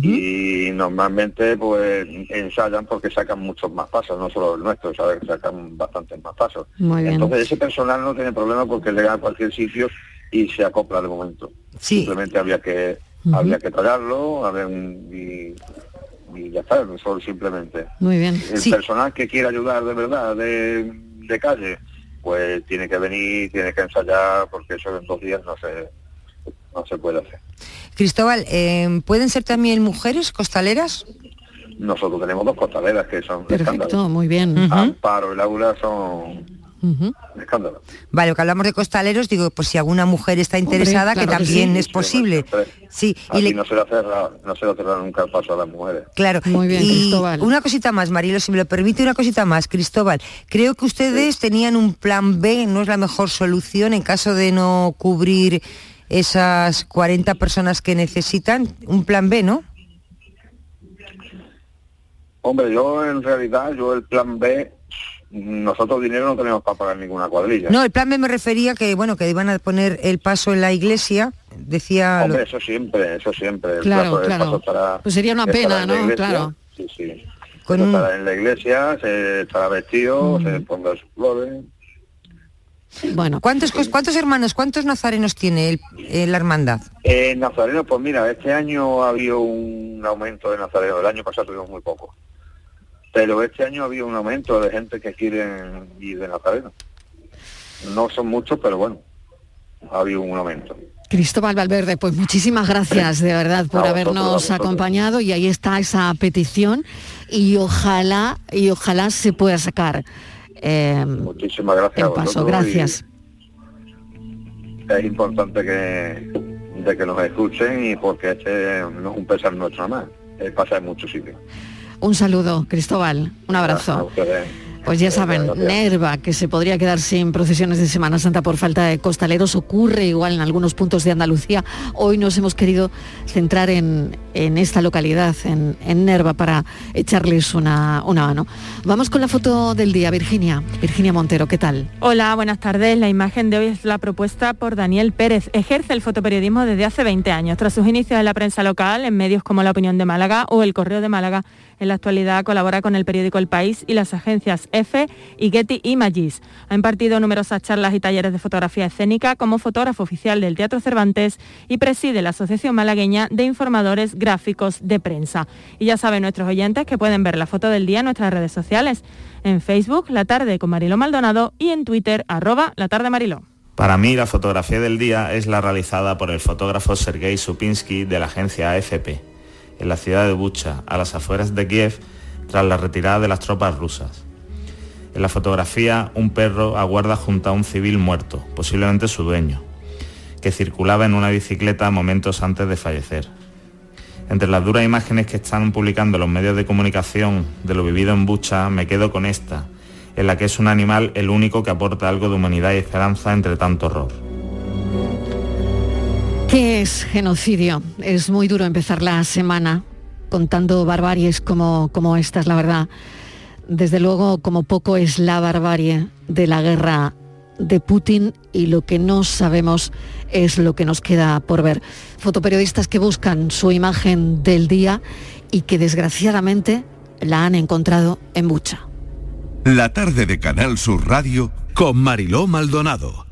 Y normalmente pues ensayan porque sacan muchos más pasos, no solo el nuestro, ¿sabes? Sacan bastantes más pasos. Muy bien. Entonces ese personal no tiene problema porque le da a cualquier sitio y se acopla de momento. Simplemente había que Ujú. había que tallarlo, había un- y, y ya está, solo simplemente. Muy bien. El personal que quiera ayudar de verdad de, de calle, pues tiene que venir, tiene que ensayar, porque eso en dos días no se, no se puede hacer. Cristóbal, eh, ¿pueden ser también mujeres costaleras? Nosotros tenemos dos costaleras que son Perfecto, escándalos. muy bien. Amparo y Laura son Ujú. escándalos. Vale, lo que hablamos de costaleros, digo, pues si alguna mujer está interesada, que claro que también sí. es posible. Sí, y Aquí le- no se le cerra, no se cerra nunca el paso a las mujeres. Claro. Muy bien, y Cristóbal. Una cosita más, Marilo, si me lo permite, una cosita más, Cristóbal. Creo que ustedes tenían un plan B, no es la mejor solución en caso de no cubrir esas 40 personas que necesitan. Un plan B, ¿no? Hombre, yo en realidad, yo el plan B, nosotros dinero no tenemos para pagar ninguna cuadrilla. No, el plan B me refería que, bueno, que iban a poner el paso en la iglesia, decía... lo- Hombre, eso siempre, eso siempre. El Claro, el claro. paso estará- Pues sería una pena, ¿no? iglesia. Claro. Sí, sí. Con un- estará en la iglesia, se estará vestido, se pondrá sus flores. Bueno. ¿Cuántos, ¿Cuántos hermanos, cuántos nazarenos tiene el- eh, la hermandad? En Nazareno, pues mira, este año ha habido un aumento de Nazareno, el año pasado tuvimos muy poco. Pero este año ha habido un aumento de gente que quieren ir de Nazareno. No son muchos, pero bueno, ha habido un aumento. Cristóbal Valverde, pues muchísimas gracias de verdad por habernos acompañado y ahí está esa petición y ojalá y ojalá se pueda sacar eh, Muchísimas gracias el paso. Gracias. Es importante que, de que nos escuchen y porque este no es un pesar nuestro nada más, es pasa en muchos sitios. Un saludo, Cristóbal. Un abrazo. ustedes. Pues ya saben, Gracias. Nerva, que se podría quedar sin procesiones de Semana Santa por falta de costaleros, ocurre igual en algunos puntos de Andalucía. Hoy nos hemos querido centrar en, en esta localidad, en, en Nerva, para echarles una, una mano. Vamos con la foto del día, Virginia. Virginia Montero, ¿qué tal? Hola, buenas tardes. La imagen de hoy es la propuesta por Daniel Pérez. Ejerce el fotoperiodismo desde hace 20 años. Tras sus inicios en la prensa local, en medios como La Opinión de Málaga o El Correo de Málaga, en la actualidad colabora con el periódico El País y las agencias EFE y Getty Images. Ha impartido numerosas charlas y talleres de fotografía escénica como fotógrafo oficial del Teatro Cervantes y preside la Asociación Malagueña de Informadores Gráficos de Prensa. Y ya saben nuestros oyentes que pueden ver la foto del día en nuestras redes sociales, en Facebook La Tarde con Mariló Maldonado y en Twitter arroba La Tarde Mariló. Para mí la fotografía del día es la realizada por el fotógrafo Sergei Supinsky de la agencia AFP en la ciudad de Bucha, a las afueras de Kiev, tras la retirada de las tropas rusas. En la fotografía, un perro aguarda junto a un civil muerto, posiblemente su dueño, que circulaba en una bicicleta momentos antes de fallecer. Entre las duras imágenes que están publicando los medios de comunicación de lo vivido en Bucha, me quedo con esta, en la que es un animal el único que aporta algo de humanidad y esperanza entre tanto horror. ¿Qué es genocidio? Es muy duro empezar la semana contando barbaries como, como estas, la verdad. Desde luego, como poco es la barbarie de la guerra de Putin y lo que no sabemos es lo que nos queda por ver. Fotoperiodistas que buscan su imagen del día y que desgraciadamente la han encontrado en Bucha. La tarde de Canal Sur Radio con Mariló Maldonado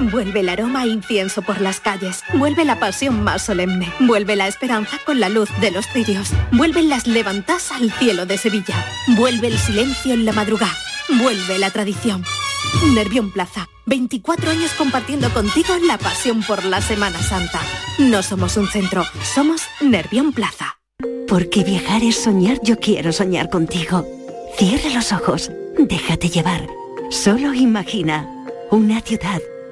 Vuelve el aroma a incienso por las calles. Vuelve la pasión más solemne. Vuelve la esperanza con la luz de los cirios. Vuelven las levantas al cielo de Sevilla. Vuelve el silencio en la madrugada. Vuelve la tradición. Nervión Plaza. 24 años compartiendo contigo la pasión por la Semana Santa. No somos un centro, somos Nervión Plaza. Porque viajar es soñar, yo quiero soñar contigo. Cierra los ojos, déjate llevar. Solo imagina una ciudad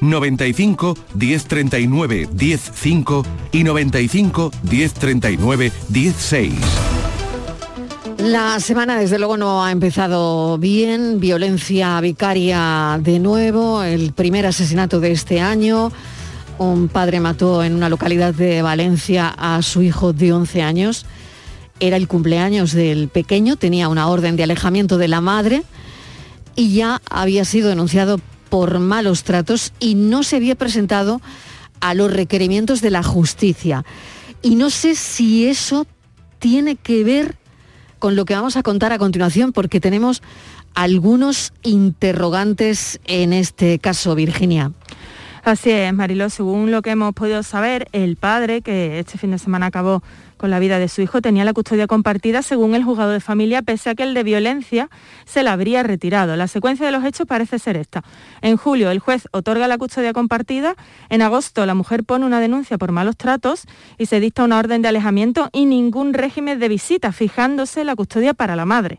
95 1039 105 y 95 1039 16. La semana desde luego no ha empezado bien, violencia vicaria de nuevo, el primer asesinato de este año. Un padre mató en una localidad de Valencia a su hijo de 11 años. Era el cumpleaños del pequeño, tenía una orden de alejamiento de la madre y ya había sido denunciado por malos tratos y no se había presentado a los requerimientos de la justicia. Y no sé si eso tiene que ver con lo que vamos a contar a continuación, porque tenemos algunos interrogantes en este caso, Virginia. Así es, Mariló, según lo que hemos podido saber, el padre, que este fin de semana acabó con la vida de su hijo, tenía la custodia compartida según el juzgado de familia, pese a que el de violencia se la habría retirado. La secuencia de los hechos parece ser esta. En julio el juez otorga la custodia compartida, en agosto la mujer pone una denuncia por malos tratos y se dicta una orden de alejamiento y ningún régimen de visita, fijándose la custodia para la madre.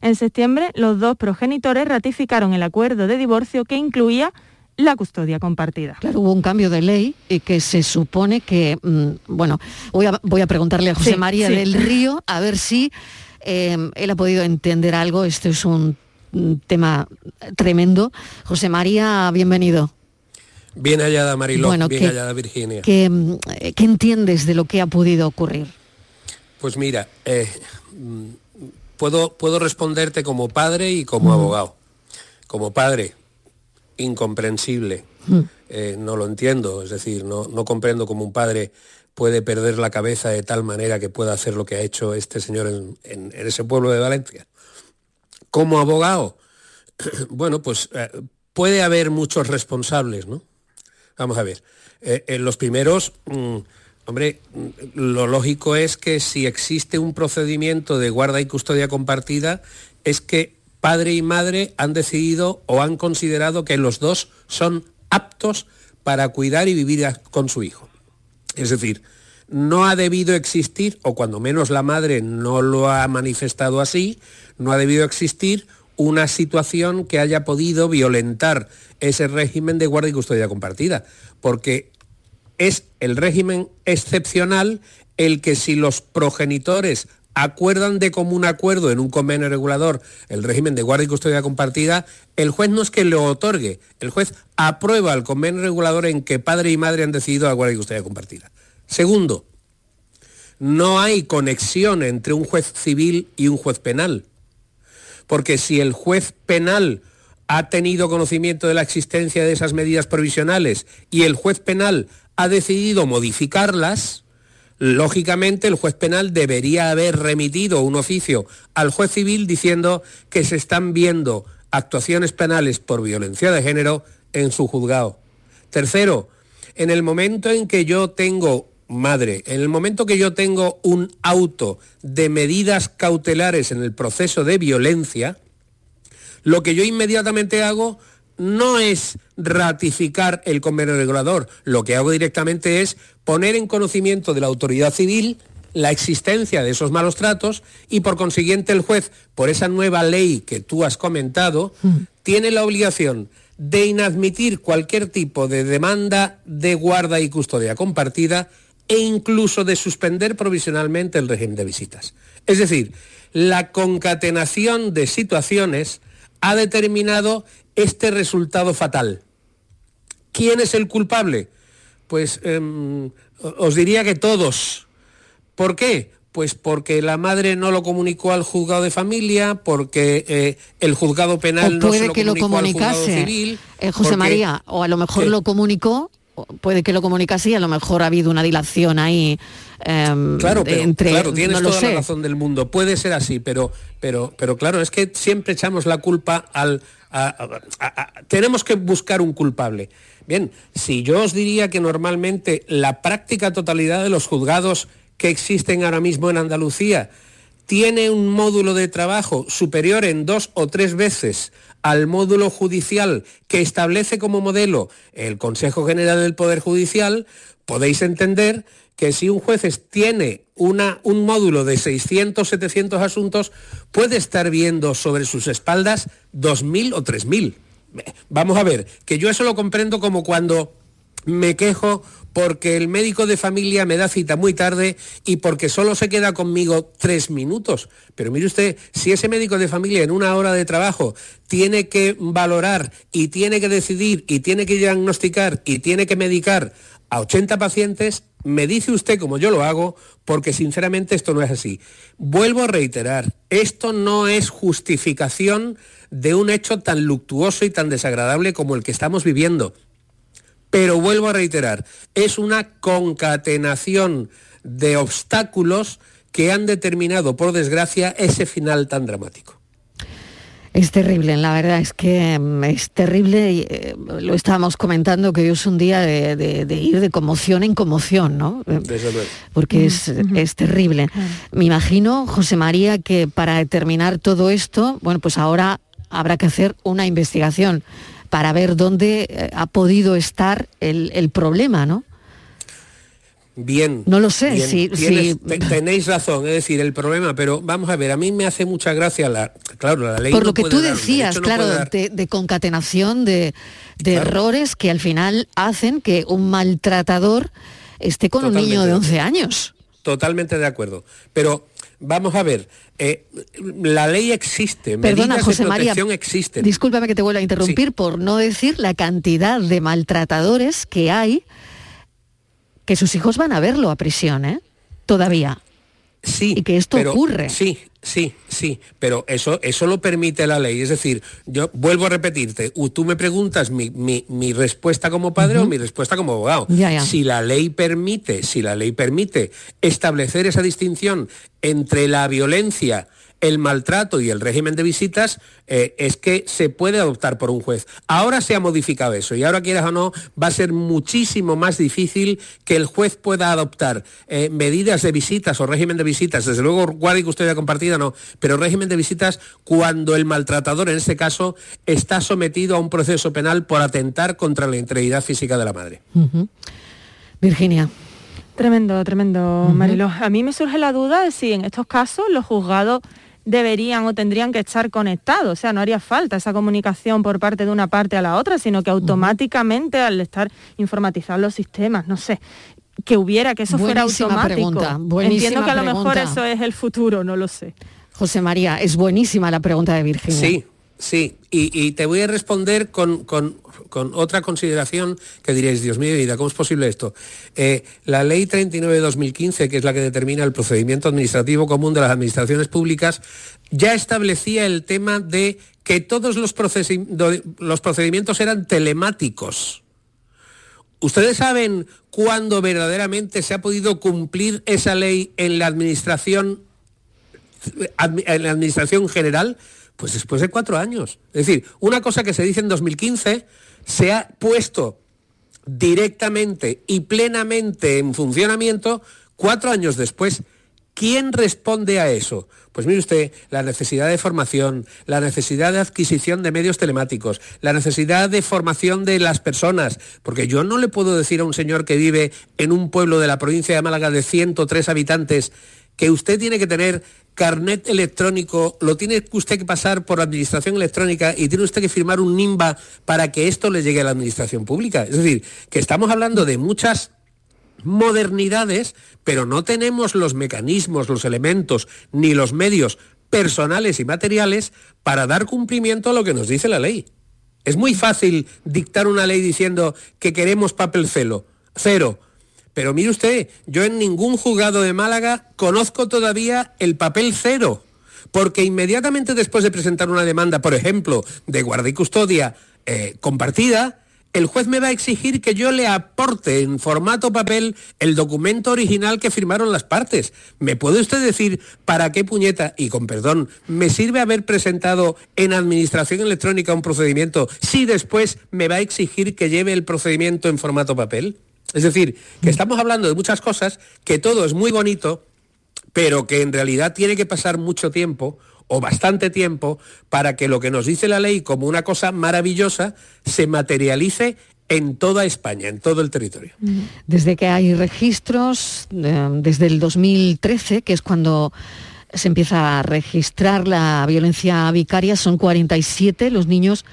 En septiembre, los dos progenitores ratificaron el acuerdo de divorcio que incluía la custodia compartida. Claro, hubo un cambio de ley y que se supone que, mm, bueno, voy a, voy a preguntarle a José María del Río a ver si em, él ha podido entender algo. Este es un tema tremendo. José María, bienvenido. Bien hallada Mariló, bien hallada Virginia. Mm, ¿qué, entiendes de lo que ha podido ocurrir? Pues mira, eh, mm, puedo, puedo responderte como padre y como abogado. Como padre, incomprensible. Mm. Eh, no lo entiendo, es decir, no, comprendo cómo un padre puede perder la cabeza de tal manera que pueda hacer lo que ha hecho este señor en, ese pueblo de Valencia. Como abogado, bueno, pues eh, puede haber muchos responsables, ¿no? Vamos a ver. Eh, en los primeros, mm, hombre, mm, lo lógico es que si existe un procedimiento de guarda y custodia compartida, es que padre y madre han decidido o han considerado que los dos son aptos para cuidar y vivir con su hijo. Es decir, no ha debido existir, o cuando menos la madre no lo ha manifestado así, no ha debido existir una situación que haya podido violentar ese régimen de guardia y custodia compartida, porque es el régimen excepcional el que si los progenitores acuerdan de común acuerdo en un convenio regulador el régimen de guardia y custodia compartida, el juez no es que lo otorgue, el juez aprueba el convenio regulador en que padre y madre han decidido la guardia y custodia compartida. Segundo, no hay conexión entre un juez civil y un juez penal, porque si el juez penal ha tenido conocimiento de la existencia de esas medidas provisionales y el juez penal ha decidido modificarlas, Lógicamente, el juez penal debería haber remitido un oficio al juez civil diciendo que se están viendo actuaciones penales por violencia de género en su juzgado. Tercero, en el momento en que yo tengo, madre, en el momento que yo tengo un auto de medidas cautelares en el proceso de violencia, lo que yo inmediatamente hago no es ratificar el convenio regulador, lo que hago directamente es poner en conocimiento de la autoridad civil la existencia de esos malos tratos y por consiguiente el juez, por esa nueva ley que tú has comentado, mm. tiene la obligación de inadmitir cualquier tipo de demanda de guarda y custodia compartida e incluso de suspender provisionalmente el régimen de visitas. Es decir, la concatenación de situaciones ha determinado este resultado fatal. ¿Quién es el culpable? Pues em, os diría que todos. ¿Por qué? Pues porque la madre no lo comunicó al juzgado de familia, porque eh, el juzgado penal no se lo comunicó al juzgado civil. Eh, José María, o a lo mejor lo comunicó, puede que lo comunicase y a lo mejor ha habido una dilación ahí em, claro, entre claro, tienes toda la razón del mundo. Puede ser así, pero, pero, pero claro, es que siempre echamos la culpa al, tenemos que buscar un culpable. Bien, si yo os diría que normalmente la práctica totalidad de los juzgados que existen ahora mismo en Andalucía tiene un módulo de trabajo superior en dos o tres veces al módulo judicial que establece como modelo el Consejo General del Poder Judicial, podéis entender que si un juez tiene una, un módulo de 600, 700 asuntos, puede estar viendo sobre sus espaldas 2.000 o 3.000. Vamos a ver, que yo eso lo comprendo como cuando me quejo porque el médico de familia me da cita muy tarde y porque solo se queda conmigo tres minutos. Pero mire usted, si ese médico de familia en una hora de trabajo tiene que valorar y tiene que decidir y tiene que diagnosticar y tiene que medicar a 80 pacientes, me dice usted como yo lo hago, porque sinceramente esto no es así. Vuelvo a reiterar, esto no es justificación de un hecho tan luctuoso y tan desagradable como el que estamos viviendo. Pero vuelvo a reiterar, es una concatenación de obstáculos que han determinado, por desgracia, ese final tan dramático. Es terrible, la verdad es que mm, es terrible, y, eh, lo estábamos comentando, que hoy es un día de, ir de conmoción en conmoción, ¿no? Porque es, es, terrible. Me imagino, José María, que para determinar todo esto, bueno, pues ahora habrá que hacer una investigación para ver dónde eh, ha podido estar el, el problema, ¿no? Bien. No lo sé, si, Tenéis razón, es decir, el problema, pero vamos a ver, a mí me hace mucha gracia la, claro, la ley. Por lo que tú decías, claro, de, concatenación de, errores que al final hacen que un maltratador esté con un niño de 11 años. Totalmente de acuerdo. Pero vamos a ver, eh, la ley existe, Perdona, medidas José de protección María, existen. Discúlpame que te vuelva a interrumpir por no decir la cantidad de maltratadores que hay que sus hijos van a verlo a prisión, ¿eh? Todavía. Sí. Y que esto ocurre. Sí, sí, sí, pero eso, eso lo permite la ley. Es decir, yo vuelvo a repetirte, tú me preguntas mi, respuesta como padre o mi respuesta como abogado. Si la ley permite, si la ley permite establecer esa distinción entre la violencia el maltrato y el régimen de visitas eh, es que se puede adoptar por un juez. Ahora se ha modificado eso y ahora quieras o no, va a ser muchísimo más difícil que el juez pueda adoptar eh, medidas de visitas o régimen de visitas. Desde luego, guardia y custodia compartida no, pero régimen de visitas cuando el maltratador, en este caso, está sometido a un proceso penal por atentar contra la integridad física de la madre. Virginia. Tremendo, tremendo, Marilo. A mí me surge la duda de si en estos casos los juzgados deberían o tendrían que estar conectados, o sea, no haría falta esa comunicación por parte de una parte a la otra, sino que automáticamente al estar informatizados los sistemas, no sé, que hubiera, que eso fuera automático. Pregunta, Entiendo que a lo mejor eso es el futuro, no lo sé. José María, es buenísima la pregunta de Virginia. Sí, Sí, y, te voy a responder con, otra consideración que diréis, Dios mío, vida, ¿cómo es posible esto? Eh, la ley 39 de 2015, que es la que determina el procedimiento administrativo común de las administraciones públicas, ya establecía el tema de que todos los, los procedimientos eran telemáticos. ¿Ustedes saben cuándo verdaderamente se ha podido cumplir esa ley en la administración, en la administración general? Pues después de cuatro años. Es decir, una cosa que se dice en 2015 se ha puesto directamente y plenamente en funcionamiento cuatro años después. ¿Quién responde a eso? Pues mire usted, la necesidad de formación, la necesidad de adquisición de medios telemáticos, la necesidad de formación de las personas, porque yo no le puedo decir a un señor que vive en un pueblo de la provincia de Málaga de 103 habitantes que usted tiene que tener carnet electrónico, lo tiene usted que pasar por administración electrónica y tiene usted que firmar un NIMBA para que esto le llegue a la administración pública. Es decir, que estamos hablando de muchas modernidades, pero no tenemos los mecanismos, los elementos, ni los medios personales y materiales para dar cumplimiento a lo que nos dice la ley. Es muy fácil dictar una ley diciendo que queremos papel celo, cero, pero mire usted, yo en ningún juzgado de Málaga conozco todavía el papel cero, porque inmediatamente después de presentar una demanda, por ejemplo, de guardia y custodia eh, compartida, el juez me va a exigir que yo le aporte en formato papel el documento original que firmaron las partes. ¿Me puede usted decir para qué puñeta, y con perdón, me sirve haber presentado en administración electrónica un procedimiento si después me va a exigir que lleve el procedimiento en formato papel? Es decir, que estamos hablando de muchas cosas, que todo es muy bonito, pero que en realidad tiene que pasar mucho tiempo o bastante tiempo para que lo que nos dice la ley como una cosa maravillosa se materialice en toda España, en todo el territorio. Desde que hay registros, eh, desde el 2013, que es cuando se empieza a registrar la violencia vicaria, son 47 los niños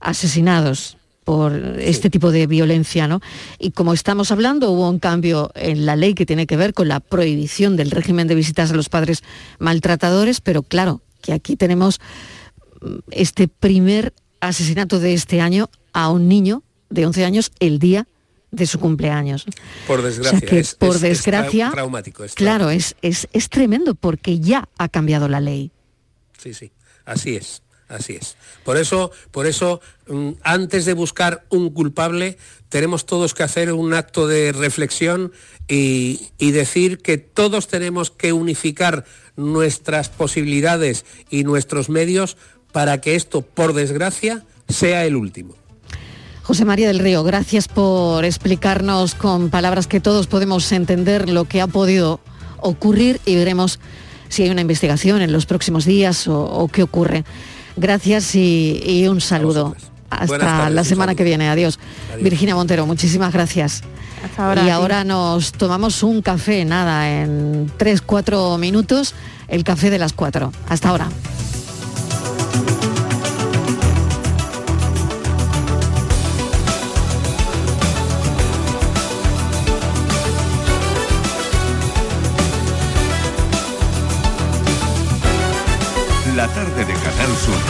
asesinados por este tipo de violencia, ¿no? Y como estamos hablando, hubo un cambio en la ley que tiene que ver con la prohibición del régimen de visitas a los padres maltratadores, pero claro, que aquí tenemos mm, este primer asesinato de este año a un niño de 11 años el día de su cumpleaños. Por desgracia, es, por desgracia, traumático. claro, es, es, es tremendo porque ya ha cambiado la ley. Sí, sí, así es. Así es. Por eso, por eso, mm, antes de buscar un culpable, tenemos todos que hacer un acto de reflexión y, decir que todos tenemos que unificar nuestras posibilidades y nuestros medios para que esto, por desgracia, sea el último. José María del Río, gracias por explicarnos con palabras que todos podemos entender lo que ha podido ocurrir y veremos si hay una investigación en los próximos días o, qué ocurre. Gracias y, un saludo. Hasta la semana que viene. Adiós. Virginia Montero, muchísimas gracias. y ahora nos tomamos un café, nada, en 3-4 minutos, el café de las 4. Hasta ahora.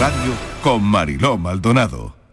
Radio con Mariló Maldonado.